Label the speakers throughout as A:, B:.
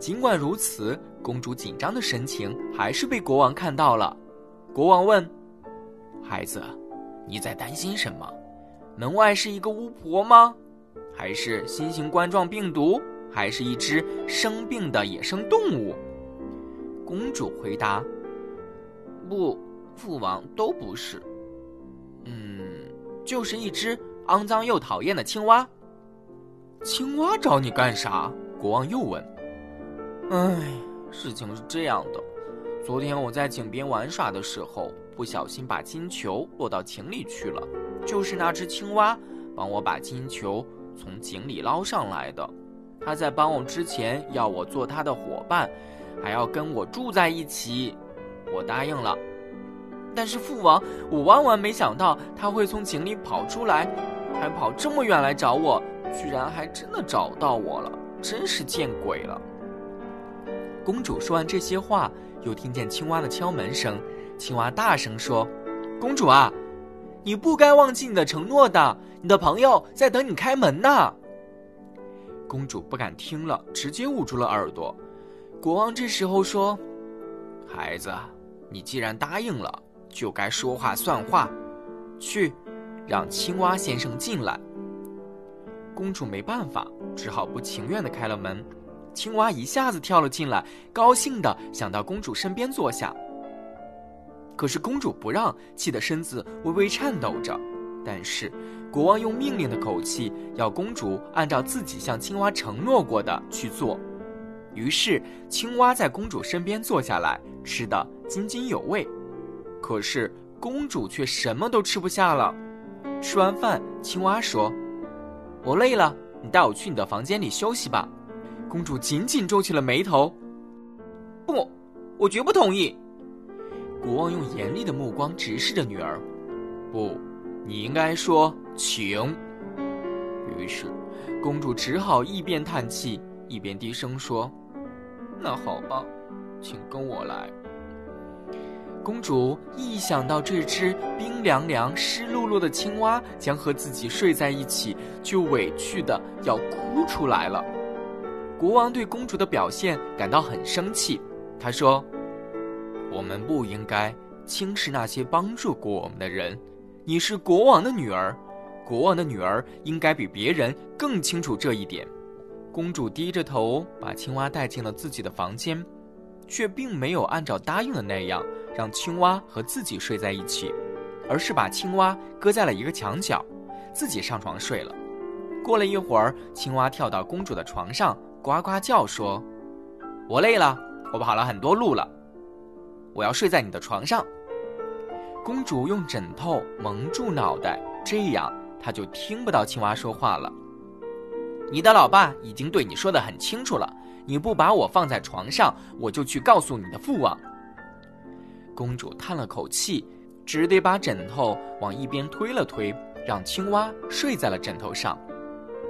A: 尽管如此，公主紧张的神情还是被国王看到了。国王问：“孩子，你在担心什么？门外是一个巫婆吗？还是新型冠状病毒？还是一只生病的野生动物？”公主回答：“不，父王都不是。嗯，就是一只肮脏又讨厌的青蛙。”青蛙找你干啥？国王又问。唉，事情是这样的，昨天我在井边玩耍的时候，不小心把金球落到井里去了。就是那只青蛙帮我把金球从井里捞上来的。他在帮我之前要我做他的伙伴，还要跟我住在一起。我答应了。但是父王，我万万没想到他会从井里跑出来，还跑这么远来找我。居然还真的找到我了，真是见鬼了！公主说完这些话，又听见青蛙的敲门声。青蛙大声说：“公主啊，你不该忘记你的承诺的，你的朋友在等你开门呢。”公主不敢听了，直接捂住了耳朵。国王这时候说：“孩子，你既然答应了，就该说话算话，去，让青蛙先生进来。”公主没办法，只好不情愿的开了门。青蛙一下子跳了进来，高兴的想到公主身边坐下。可是公主不让，气得身子微微颤抖着。但是国王用命令的口气要公主按照自己向青蛙承诺过的去做。于是青蛙在公主身边坐下来，吃得津津有味。可是公主却什么都吃不下了。吃完饭，青蛙说。我累了，你带我去你的房间里休息吧。公主紧紧皱起了眉头。不，我绝不同意。国王用严厉的目光直视着女儿。不，你应该说请。于是，公主只好一边叹气，一边低声说：“那好吧，请跟我来。”公主一想到这只冰凉凉、湿漉漉的青蛙将和自己睡在一起，就委屈的要哭出来了。国王对公主的表现感到很生气，他说：“我们不应该轻视那些帮助过我们的人。你是国王的女儿，国王的女儿应该比别人更清楚这一点。”公主低着头把青蛙带进了自己的房间，却并没有按照答应的那样。让青蛙和自己睡在一起，而是把青蛙搁在了一个墙角，自己上床睡了。过了一会儿，青蛙跳到公主的床上，呱呱叫说：“我累了，我跑了很多路了，我要睡在你的床上。”公主用枕头蒙住脑袋，这样她就听不到青蛙说话了。你的老爸已经对你说的很清楚了，你不把我放在床上，我就去告诉你的父王。公主叹了口气，只得把枕头往一边推了推，让青蛙睡在了枕头上。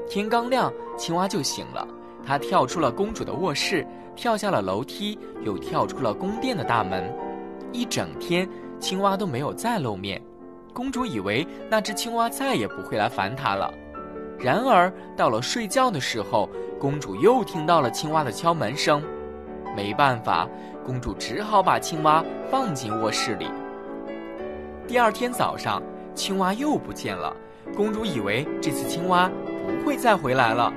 A: 天刚亮，青蛙就醒了。它跳出了公主的卧室，跳下了楼梯，又跳出了宫殿的大门。一整天，青蛙都没有再露面。公主以为那只青蛙再也不会来烦她了。然而，到了睡觉的时候，公主又听到了青蛙的敲门声。没办法。公主只好把青蛙放进卧室里。第二天早上，青蛙又不见了。公主以为这次青蛙不会再回来了。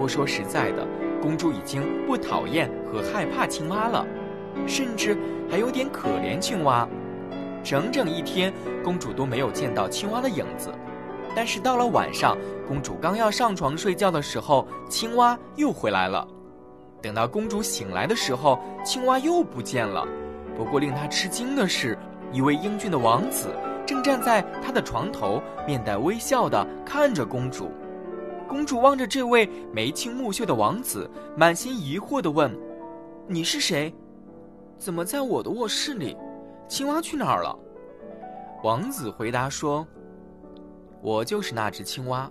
A: 不过说实在的，公主已经不讨厌和害怕青蛙了，甚至还有点可怜青蛙。整整一天，公主都没有见到青蛙的影子。但是到了晚上，公主刚要上床睡觉的时候，青蛙又回来了。等到公主醒来的时候，青蛙又不见了。不过令她吃惊的是，一位英俊的王子正站在她的床头，面带微笑地看着公主。公主望着这位眉清目秀的王子，满心疑惑地问：“你是谁？怎么在我的卧室里？青蛙去哪儿了？”王子回答说：“我就是那只青蛙。”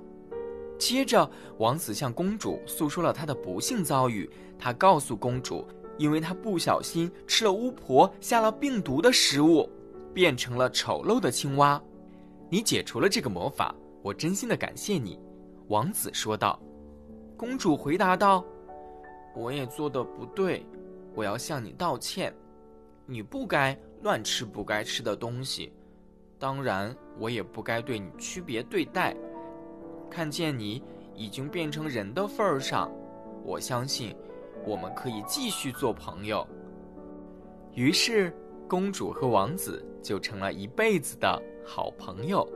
A: 接着，王子向公主诉说了他的不幸遭遇。他告诉公主，因为他不小心吃了巫婆下了病毒的食物，变成了丑陋的青蛙。你解除了这个魔法，我真心的感谢你。”王子说道。公主回答道：“我也做的不对，我要向你道歉。你不该乱吃不该吃的东西，当然，我也不该对你区别对待。看见你已经变成人的份儿上，我相信我们可以继续做朋友。于是，公主和王子就成了一辈子的好朋友。